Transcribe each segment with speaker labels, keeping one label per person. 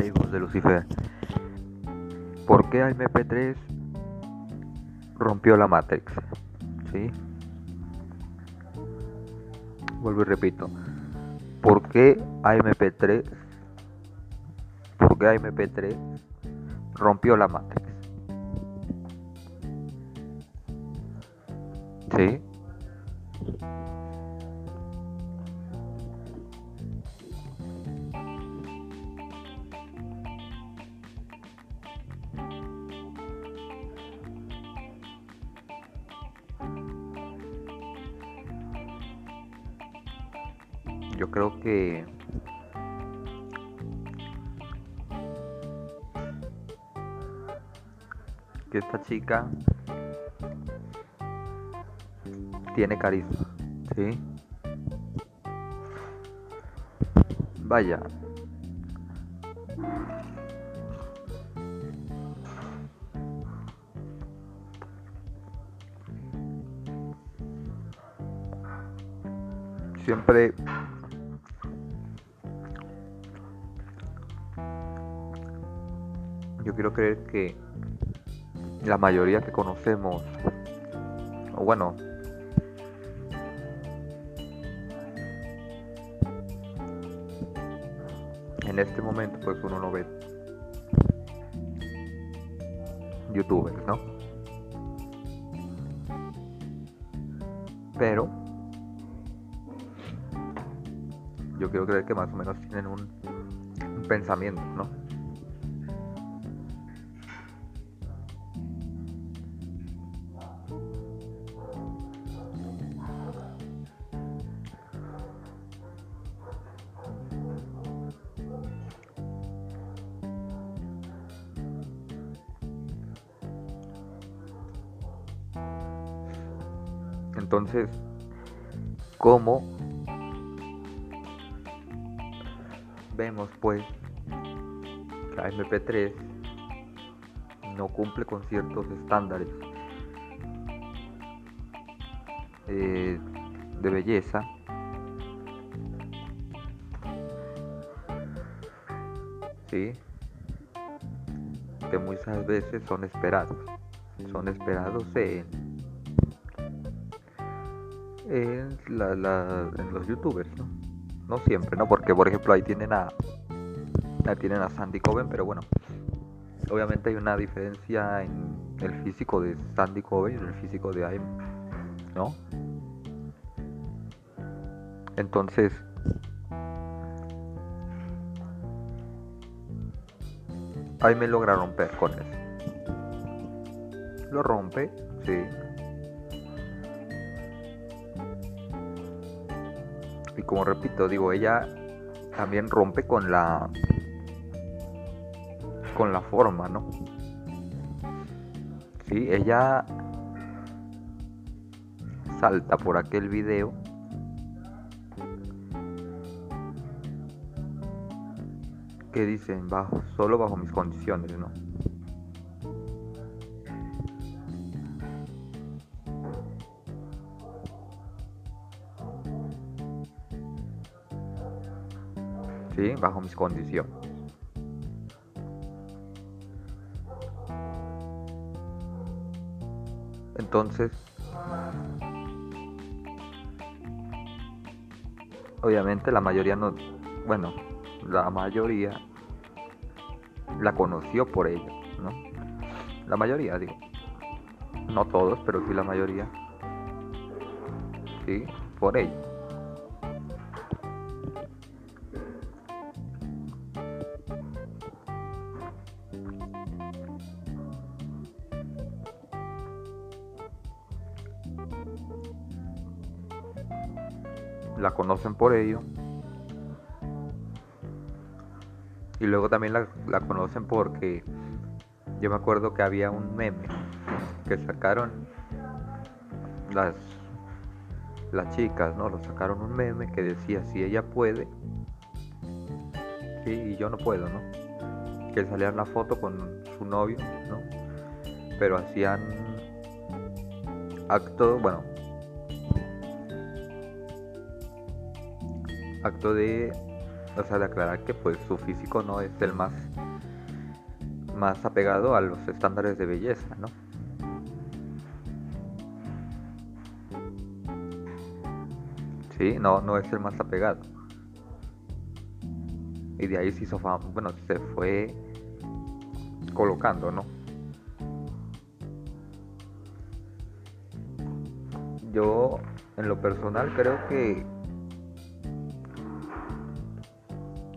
Speaker 1: hijos de Lucifer? ¿Por qué AMP3 rompió la Matrix? ¿Sí? Vuelvo y repito. ¿Por qué AMP3? ¿Por qué AMP3 rompió la Matrix? ¿Sí? Esta chica tiene carisma, ¿sí? Vaya. Siempre yo quiero creer que la mayoría que conocemos, o bueno, en este momento pues uno no ve youtubers, ¿no? Pero yo quiero creer que más o menos tienen un, un pensamiento, ¿no? Entonces, ¿cómo vemos pues que la MP3 no cumple con ciertos estándares eh, de belleza? ¿Sí? Que muchas veces son esperados. Son esperados en en, la, la, en los youtubers, ¿no? Siempre, ¿no? Porque por ejemplo ahí tienen a tienen a Sandy Coven, pero bueno, obviamente hay una diferencia en el físico de Sandy Coven y en el físico de Aim, ¿no? Entonces ahí me logra romper con eso. Lo rompe, sí, como repito, digo, ella también rompe con la con la forma, ¿no? Sí, ella salta por aquel video que dicen bajo solo bajo mis condiciones, ¿no? ¿Sí? bajo mis condiciones. Entonces, obviamente la mayoría no, bueno, la mayoría la conoció por ella, ¿no? La mayoría, digo. No todos, pero sí la mayoría. Sí, por ella. Conocen por ello. Y luego también la, conocen porque yo me acuerdo que había un meme que sacaron las, las chicas, ¿no? Lo sacaron un meme que decía si ella puede, y yo no puedo, ¿no? Que salían la foto con su novio, ¿no? Pero hacían acto, bueno, acto de o sea, de aclarar que pues su físico no es el más más apegado a los estándares de belleza, ¿no? Sí, no, no es el más apegado. Y de ahí se hizo bueno, se fue colocando, ¿no? Yo, en lo personal, creo que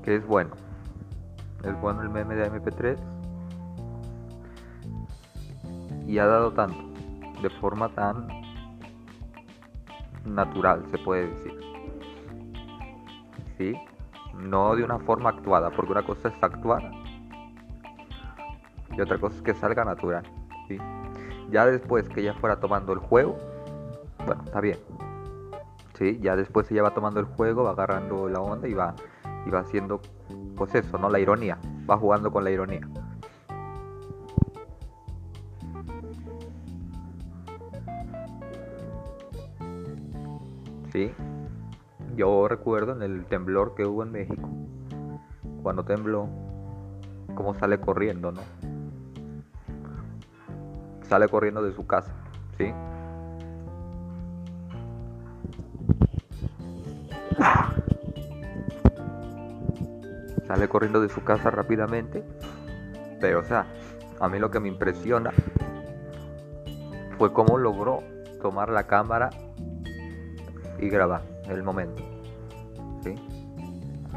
Speaker 1: que es bueno. Es bueno el meme de MP3 y ha dado tanto, de forma tan natural, se puede decir. ¿Sí? No de una forma actuada, porque una cosa es actuada y otra cosa es que salga natural. ¿sí? Ya después que ella fuera tomando el juego, bueno, está bien. ¿sí? Ya después ella va tomando el juego, va agarrando la onda y va, y va haciendo, pues eso, ¿no? La ironía, va jugando con la ironía. ¿sí? Yo recuerdo en el temblor que hubo en México, cuando tembló, cómo sale corriendo, ¿no? Sale corriendo de su casa, ¿sí? Sale corriendo de su casa rápidamente, pero o sea, a mí lo que me impresiona fue cómo logró tomar la cámara y grabar el momento. ¿sí?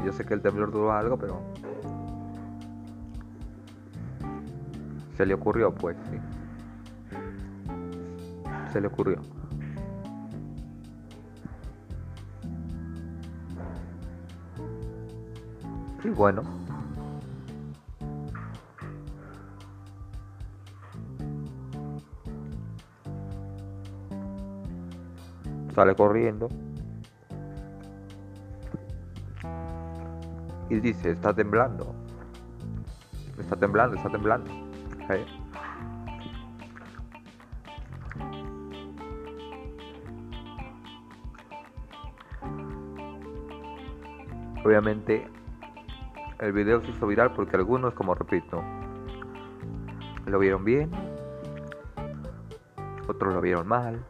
Speaker 1: Yo sé que el temblor duró algo, pero se le ocurrió, pues, sí. Se le ocurrió. Bueno. Sale corriendo. Y dice, está temblando. Está temblando, está temblando. Obviamente el video se hizo viral porque algunos, como repito, lo vieron bien, otros lo vieron mal,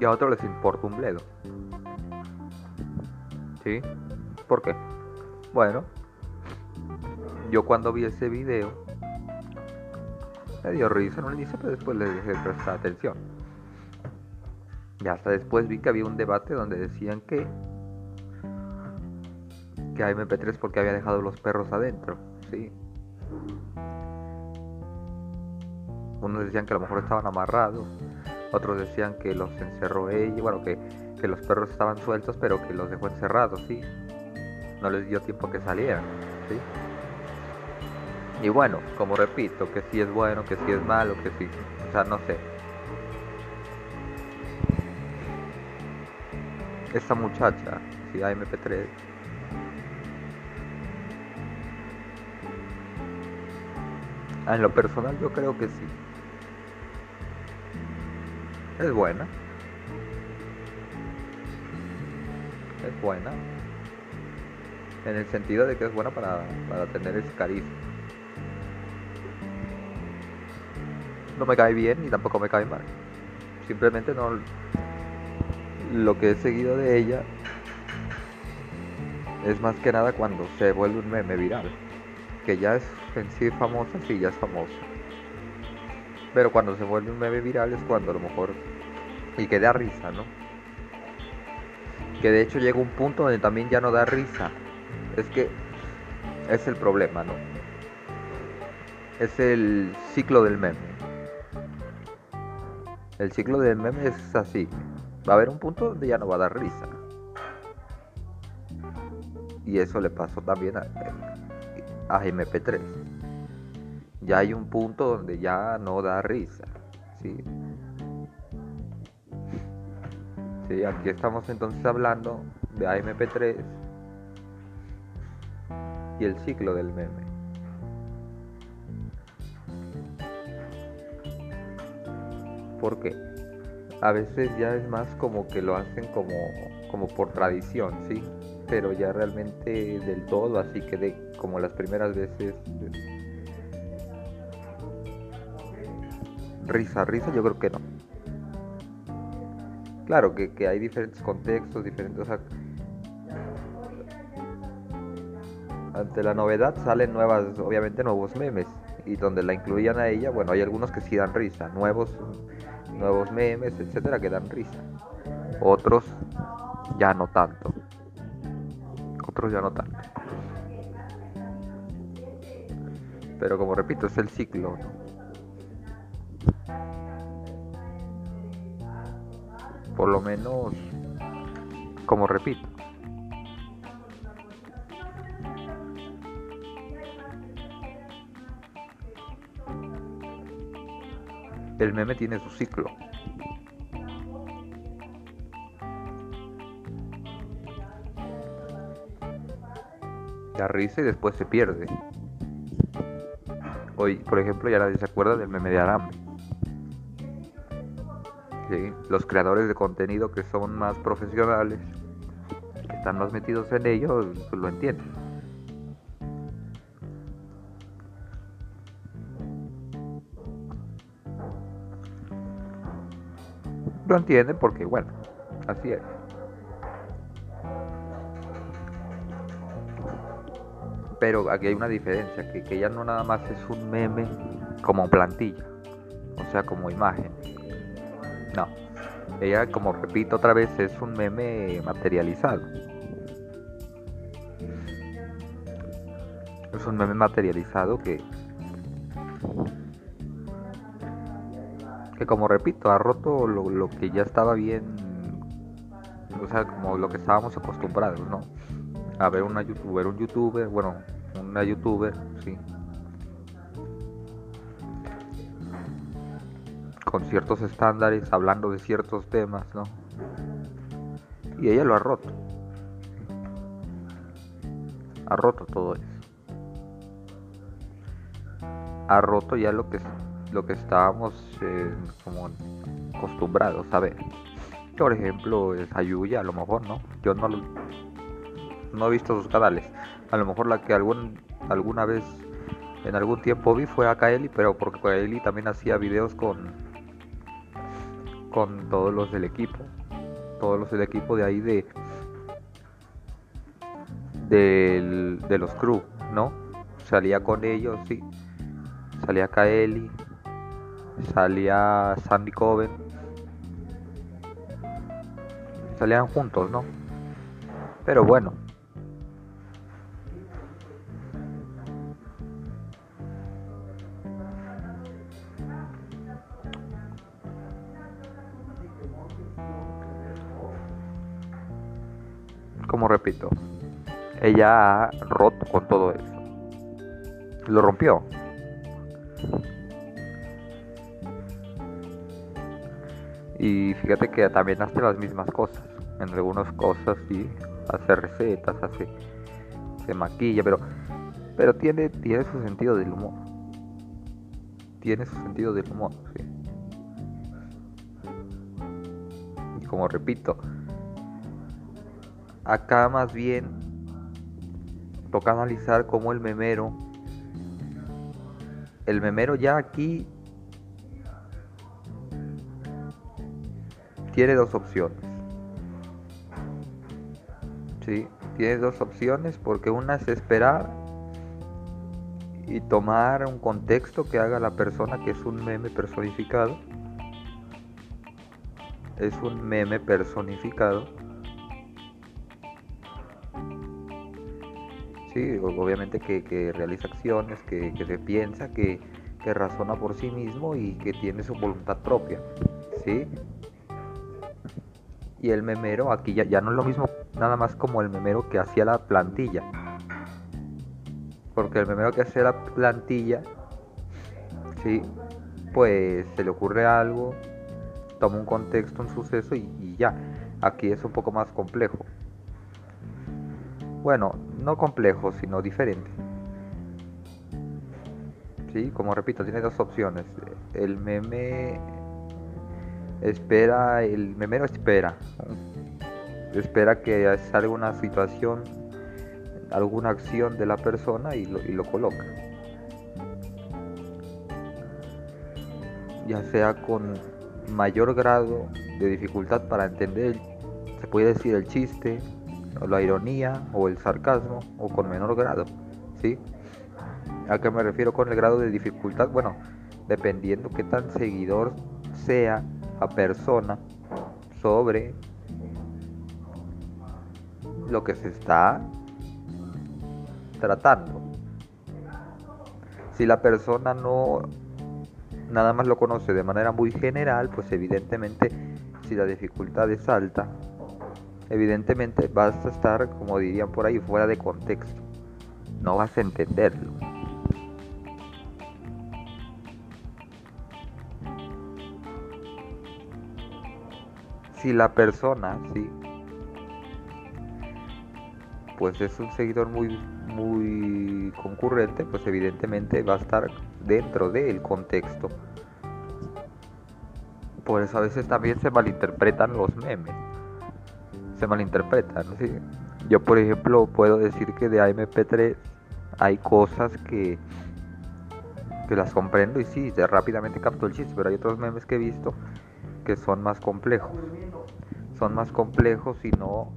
Speaker 1: y a otros les importa un bledo. ¿Sí? ¿Por qué? Bueno, yo cuando vi ese video me dio risa, no le dice, pero después le dejé prestar atención. Y hasta después vi que había un debate donde decían que que a MP3 porque había dejado los perros adentro, sí. Unos decían que a lo mejor estaban amarrados, otros decían que los encerró ella, bueno, que, que los perros estaban sueltos, pero que los dejó encerrados, sí. No les dio tiempo que salieran, sí. Y bueno, como repito, que si es bueno, que si es malo, que sí, o sea, no sé. Esta muchacha, si hay MP3, en lo personal yo creo que sí. Es buena. Es buena. En el sentido de que es buena para, para tener ese carisma. No me cae bien ni tampoco me cae mal. Simplemente no... Lo que he seguido de ella es más que nada cuando se vuelve un meme viral. Que ya es en sí famosa, sí, ya es famosa. Pero cuando se vuelve un meme viral es cuando a lo mejor... Y que da risa, ¿no? Que de hecho llega un punto donde también ya no da risa. Es que es el problema, ¿no? Es el ciclo del meme. El ciclo del meme es así. Va a haber un punto donde ya no va a dar risa. Y eso le pasó también a, a MP3. Ya hay un punto donde ya no da risa. ¿sí? Sí, aquí estamos entonces hablando de AMP3 y el ciclo del meme. ¿Por qué? a veces ya es más como que lo hacen como, como por tradición, ¿sí? Pero ya realmente del todo, así que de como las primeras veces risa, risa, yo creo que no. Claro que, que hay diferentes contextos, diferentes... ante la novedad salen nuevas, obviamente nuevos memes. Y donde la incluían a ella, bueno, hay algunos que sí dan risa. Nuevos, nuevos memes, etcétera, que dan risa. Otros ya no tanto. Otros ya no tanto. Pero como repito, es el ciclo, Por lo menos, como repito, el meme tiene su ciclo. Da risa y después se pierde. Hoy, por ejemplo, ya nadie se acuerda del meme de Aram. Los creadores de contenido que son más profesionales, que están más metidos en ello, pues lo entienden. Lo entienden porque, bueno, así es. Pero aquí hay una diferencia, que, que ya no nada más es un meme como plantilla, o sea, como imagen. No, ella, como repito otra vez, es un meme materializado. Es un meme materializado que que como repito ha roto lo, lo, que ya estaba bien o sea como lo que estábamos acostumbrados no a ver una youtuber, un youtuber, bueno, una youtuber, sí. Con ciertos estándares, hablando de ciertos temas, ¿no? Y ella lo ha roto. Ha roto todo eso. Ha roto ya lo que lo que estábamos eh, como acostumbrados a ver. Por ejemplo, es Ayuya, a lo mejor, ¿no? Yo no lo no he visto sus canales. A lo mejor la que algún, alguna vez en algún tiempo vi fue a Kaeli, pero porque Kaeli también hacía videos con, con todos los del equipo. Todos los del equipo de ahí de, de, de los crew, ¿no? Salía con ellos, sí. Salía Kaeli, salía Sandy Coven. Salían juntos, ¿no? Pero bueno, como repito, ella ha roto con todo eso. Lo rompió. Y fíjate que también hace las mismas cosas. En algunas cosas sí, hace recetas, hace se maquilla, pero pero tiene tiene su sentido del humor. Tiene su sentido del humor, sí. Y como repito, Acá más bien toca analizar cómo el memero, el memero ya aquí tiene dos opciones. Sí, tiene dos opciones porque una es esperar y tomar un contexto que haga la persona que es un meme personificado. Es un meme personificado obviamente que, realiza acciones, que, se piensa, que, razona por sí mismo y que tiene su voluntad propia, ¿sí? Y el memero aquí ya, ya no es lo mismo nada más como el memero que hacía la plantilla. Porque el memero que hacía la plantilla, ¿sí? Pues se le ocurre algo, toma un contexto, un suceso y ya. Aquí es un poco más complejo. Bueno, no complejo, sino diferente. Sí, como repito, tiene dos opciones. El meme espera, el memero espera, espera que salga una situación, alguna acción de la persona y lo, y lo coloca. Ya sea con mayor grado de dificultad para entender, se puede decir el chiste, la ironía o el sarcasmo, o con menor grado, ¿sí? ¿A qué me refiero con el grado de dificultad? Bueno, dependiendo qué tan seguidor sea a persona sobre lo que se está tratando. Si la persona no nada más lo conoce de manera muy general, pues evidentemente si la dificultad es alta, evidentemente vas a estar, como dirían por ahí, fuera de contexto. No vas a entenderlo. Si la persona, sí, pues es un seguidor muy muy concurrente, pues evidentemente va a estar dentro del contexto. Por eso a veces también se malinterpretan los memes. Se malinterpretan, ¿sí? Yo por ejemplo puedo decir que de AMP3 hay cosas que, que las comprendo y sí, rápidamente capto el chiste, pero hay otros memes que he visto que son más complejos. Son más complejos y no,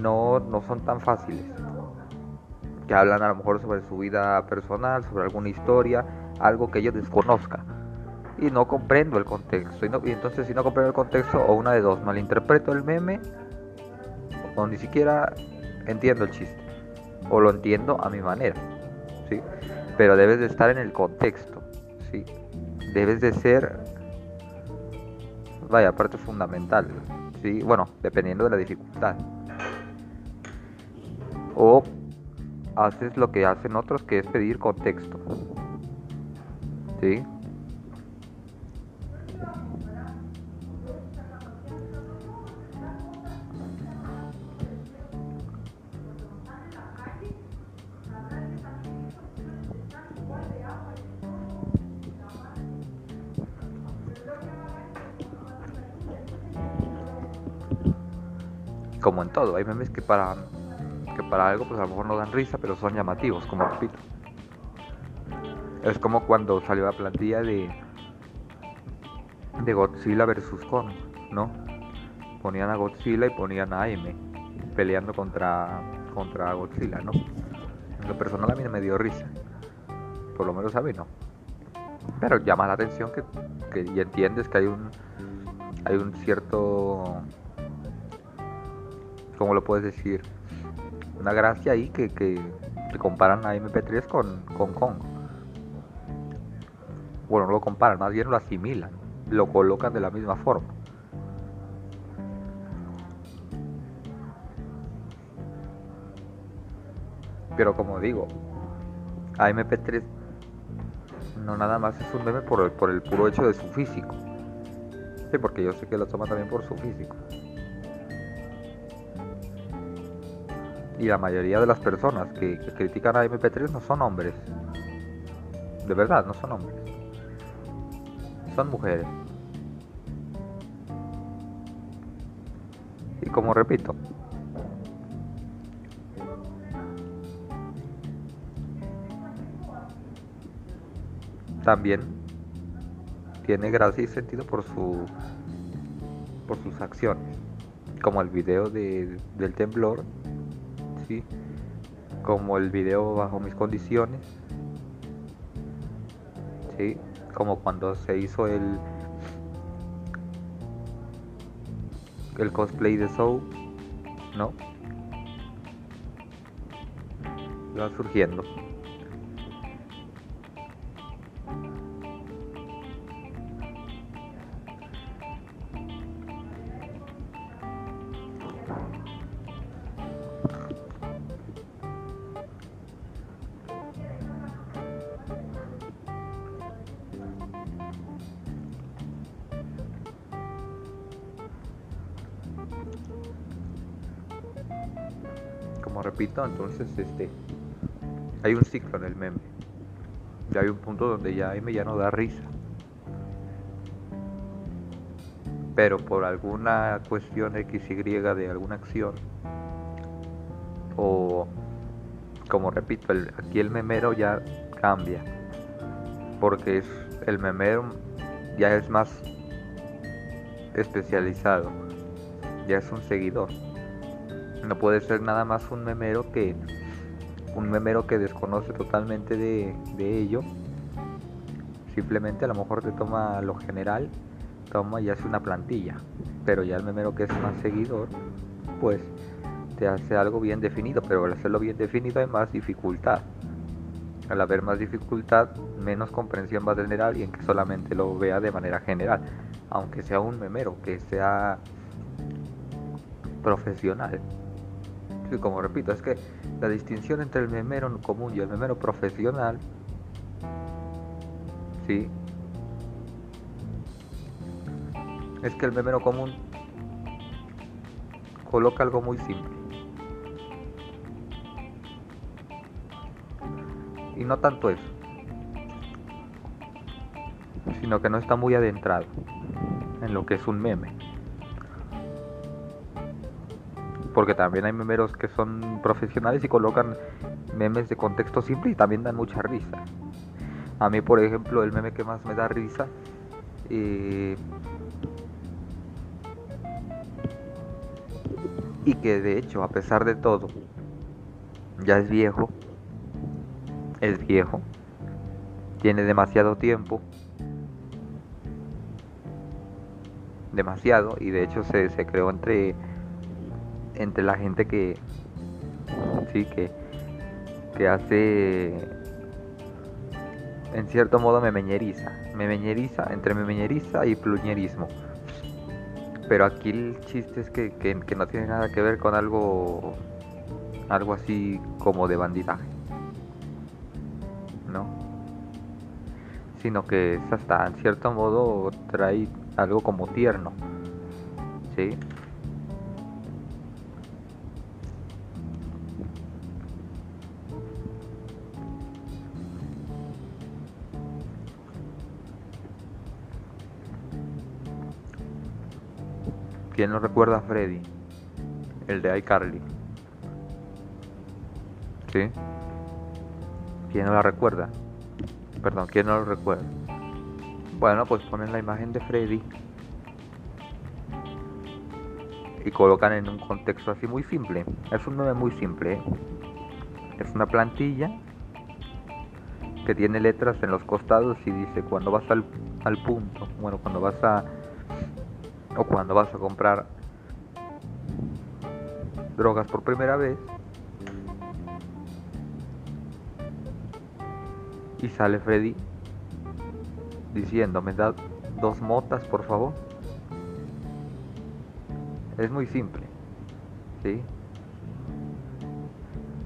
Speaker 1: no, no son tan fáciles que hablan a lo mejor sobre su vida personal, sobre alguna historia, algo que yo desconozca. Y no comprendo el contexto. Y, entonces si no comprendo el contexto, o una de dos, malinterpreto el meme, o ni siquiera entiendo el chiste. O lo entiendo a mi manera. ¿sí? Pero debes de estar en el contexto. ¿sí? Debes de ser, vaya, parte fundamental. ¿sí? Bueno, dependiendo de la dificultad. O haces lo que hacen otros, que es pedir contexto. ¿Sí? Hay memes que para para algo pues a lo mejor no dan risa, pero son llamativos, como repito. Es como cuando salió la plantilla de de Godzilla versus Kong, ¿no? Ponían a Godzilla y ponían a M peleando contra contra Godzilla, ¿no? En lo personal a mí me dio risa. Por lo menos a mí no. Pero llama la atención que, que ya entiendes que hay un hay un cierto ¿cómo lo puedes decir? una gracia ahí que, que, comparan a MP3 con, con Kong. Bueno, no lo comparan, más bien lo asimilan, lo colocan de la misma forma. Pero como digo, AMP3 no nada más es un meme por el, por el puro hecho de su físico. Sí, porque yo sé que lo toma también por su físico. Y la mayoría de las personas que, critican a MP3 no son hombres. De verdad, no son hombres. Son mujeres. Y como repito, también tiene gracia y sentido por su por sus acciones como el video de, del temblor como el video bajo mis condiciones, ¿sí? Como cuando se hizo el el cosplay de Soul, ¿no? Va surgiendo. Repito, entonces este hay un ciclo en el meme. Ya hay un punto donde ya M ya no da risa. pero por alguna cuestión X, Y de alguna acción, o como repito, aquí el memero ya cambia, porque es el memero ya es más especializado, ya es un seguidor. No puede ser nada más un memero que un memero que desconoce totalmente de, de ello. Simplemente a lo mejor te toma lo general, toma y hace una plantilla. Pero ya el memero que es más seguidor, pues te hace algo bien definido. Pero al hacerlo bien definido hay más dificultad. Al haber más dificultad, menos comprensión va a tener alguien que solamente lo vea de manera general. Aunque sea un memero, que sea profesional como repito, es que la distinción entre el memero común y el memero profesional, sí, es que el memero común coloca algo muy simple. Y no tanto eso, sino que no está muy adentrado en lo que es un meme porque también hay memeros que son profesionales y colocan memes de contexto simple y también dan mucha risa. A mí, por ejemplo, el meme que más me da risa eh, y que de hecho, a pesar de todo, ya es viejo, es viejo, tiene demasiado tiempo, demasiado, y de hecho se, se creó entre entre la gente que sí que que hace en cierto modo memeñeriza, memeñeriza entre memeñeriza y pluñerismo. Pero aquí el chiste es que, que, no tiene nada que ver con algo algo así como de bandidaje. ¿No? Sino que es hasta en cierto modo trae algo como tierno. ¿Sí? ¿Quién no recuerda a Freddy? El de iCarly. ¿Sí? ¿Quién no la recuerda? Perdón, ¿quién no lo recuerda? Bueno, pues ponen la imagen de Freddy y colocan en un contexto así muy simple. Es un nombre muy simple. ¿eh? Es una plantilla que tiene letras en los costados y dice cuando vas al, al punto, bueno, cuando vas a o cuando vas a comprar drogas por primera vez y sale Freddy diciendo, me da dos motas por favor. Es muy simple, ¿sí?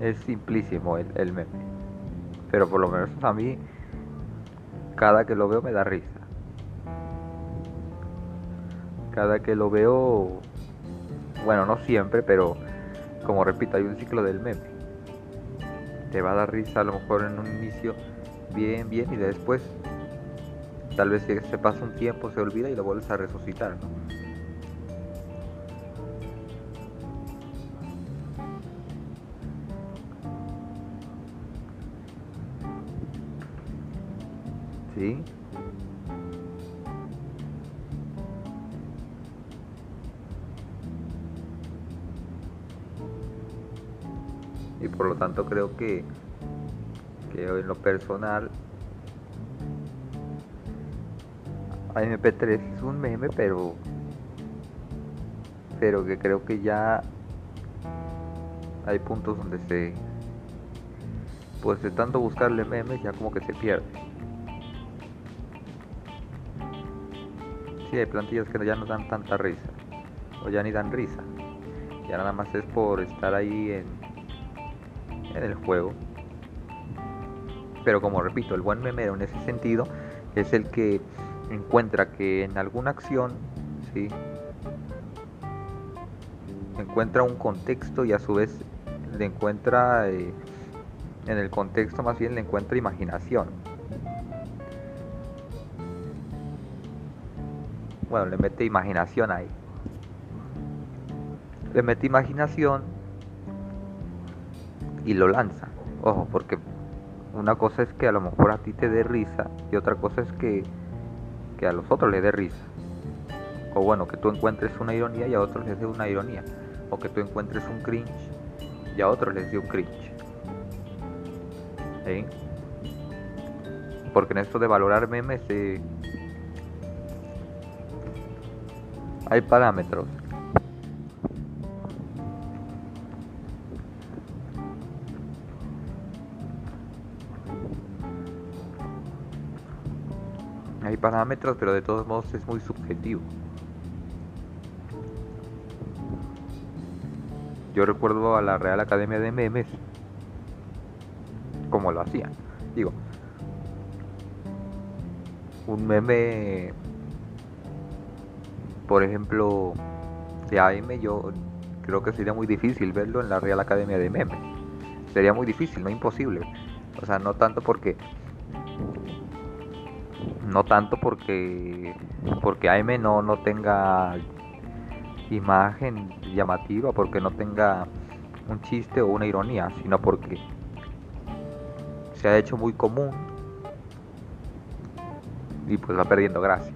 Speaker 1: Es simplísimo el, el meme. Pero por lo menos a mí, cada que lo veo me da risa. Cada que lo veo, bueno, no siempre, pero como repito, hay un ciclo del meme. Te va a dar risa a lo mejor en un inicio bien, bien y después tal vez se pasa un tiempo, se olvida y lo vuelves a resucitar, ¿no? ¿Sí? Por lo tanto creo que, que en lo personal MP3 es un meme pero pero que creo que ya hay puntos donde se pues de tanto buscarle memes ya como que se pierde. Sí hay plantillas que ya no dan tanta risa o ya ni dan risa. Ya nada más es por estar ahí en en el juego. Pero como repito, el buen memero en ese sentido es el que encuentra que en alguna acción, ¿sí? encuentra un contexto y a su vez le encuentra, eh, en el contexto más bien le encuentra imaginación. bueno, le mete imaginación ahí. Le mete imaginación y lo lanza. Ojo, porque una cosa es que a lo mejor a ti te dé risa y otra cosa es que, que a los otros le dé risa. O bueno, que tú encuentres una ironía y a otros les dé una ironía. O que tú encuentres un cringe y a otros les dé un cringe. ¿Sí? Porque en esto de valorar memes eh, hay parámetros. Hay parámetros, pero de todos modos es muy subjetivo. Yo recuerdo a la Real Academia de Memes como lo hacían. Digo, un meme, por ejemplo, de AM, yo creo que sería muy difícil verlo en la Real Academia de Memes. Sería muy difícil, no imposible. O sea, no tanto porque no tanto porque porque AM no no tenga imagen llamativa, porque no tenga un chiste o una ironía, sino porque se ha hecho muy común y pues va perdiendo gracia.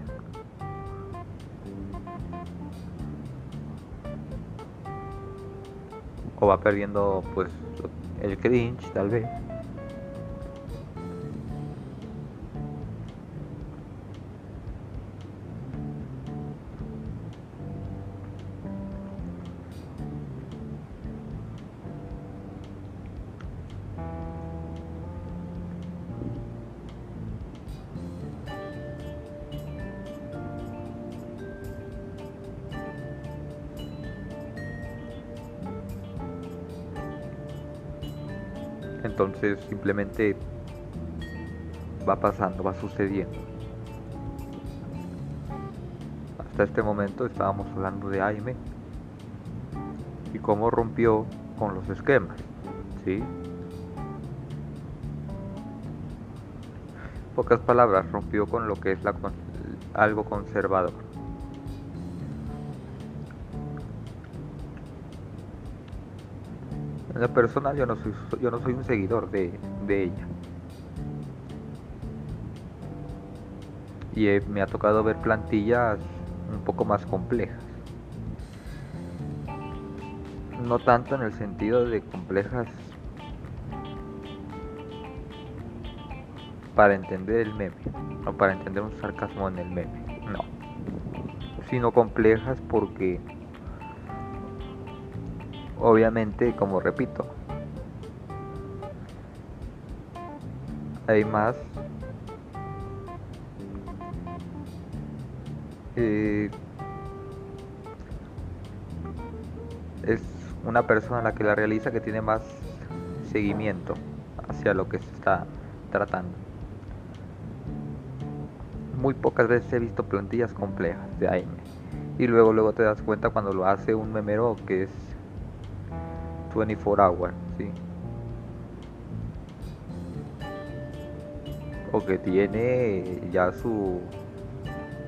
Speaker 1: O va perdiendo pues el cringe tal vez. Entonces simplemente va pasando, va sucediendo. Hasta este momento estábamos hablando de Aime y cómo rompió con los esquemas, ¿sí? Pocas palabras, rompió con lo que es la, algo conservador. En lo personal yo no soy, yo no soy un seguidor de, ella. Y me ha tocado ver plantillas un poco más complejas. No tanto en el sentido de complejas para entender el meme, o para entender un sarcasmo en el meme, no. Sino complejas porque obviamente, como repito, hay más eh, es una persona la que la realiza que tiene más seguimiento hacia lo que se está tratando. Muy pocas veces he visto plantillas complejas de AM. Y luego luego te das cuenta cuando lo hace un memero que es 24 hours, ¿sí? O que tiene ya su,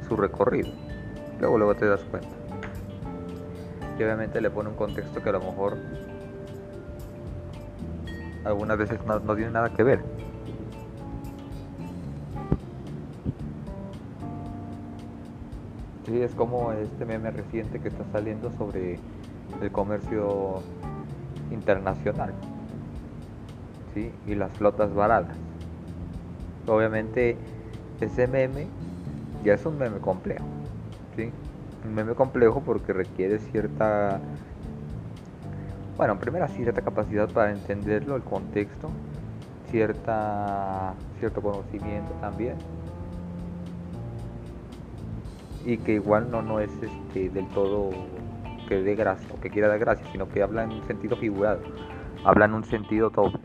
Speaker 1: su recorrido. Luego, luego te das cuenta. Y obviamente le pone un contexto que a lo mejor algunas veces no, no tiene nada que ver. Sí, es como este meme reciente que está saliendo sobre el comercio internacional ¿sí? y las flotas baratas. Obviamente ese meme ya es un meme complejo, ¿sí? un meme complejo porque requiere cierta, bueno, primero cierta capacidad para entenderlo, el contexto, cierta, cierto conocimiento también y que igual no, no es este, del todo que dé gracia o que quiera dar gracia, sino que habla en un sentido figurado, habla en un sentido doble.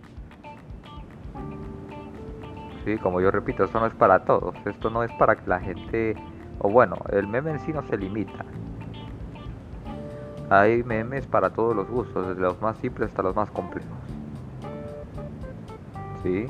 Speaker 1: Sí, como yo repito, esto no es para todos, esto no es para que la gente, o bueno, el meme en sí no se limita. Hay memes para todos los gustos, desde los más simples hasta los más complejos. ¿Sí?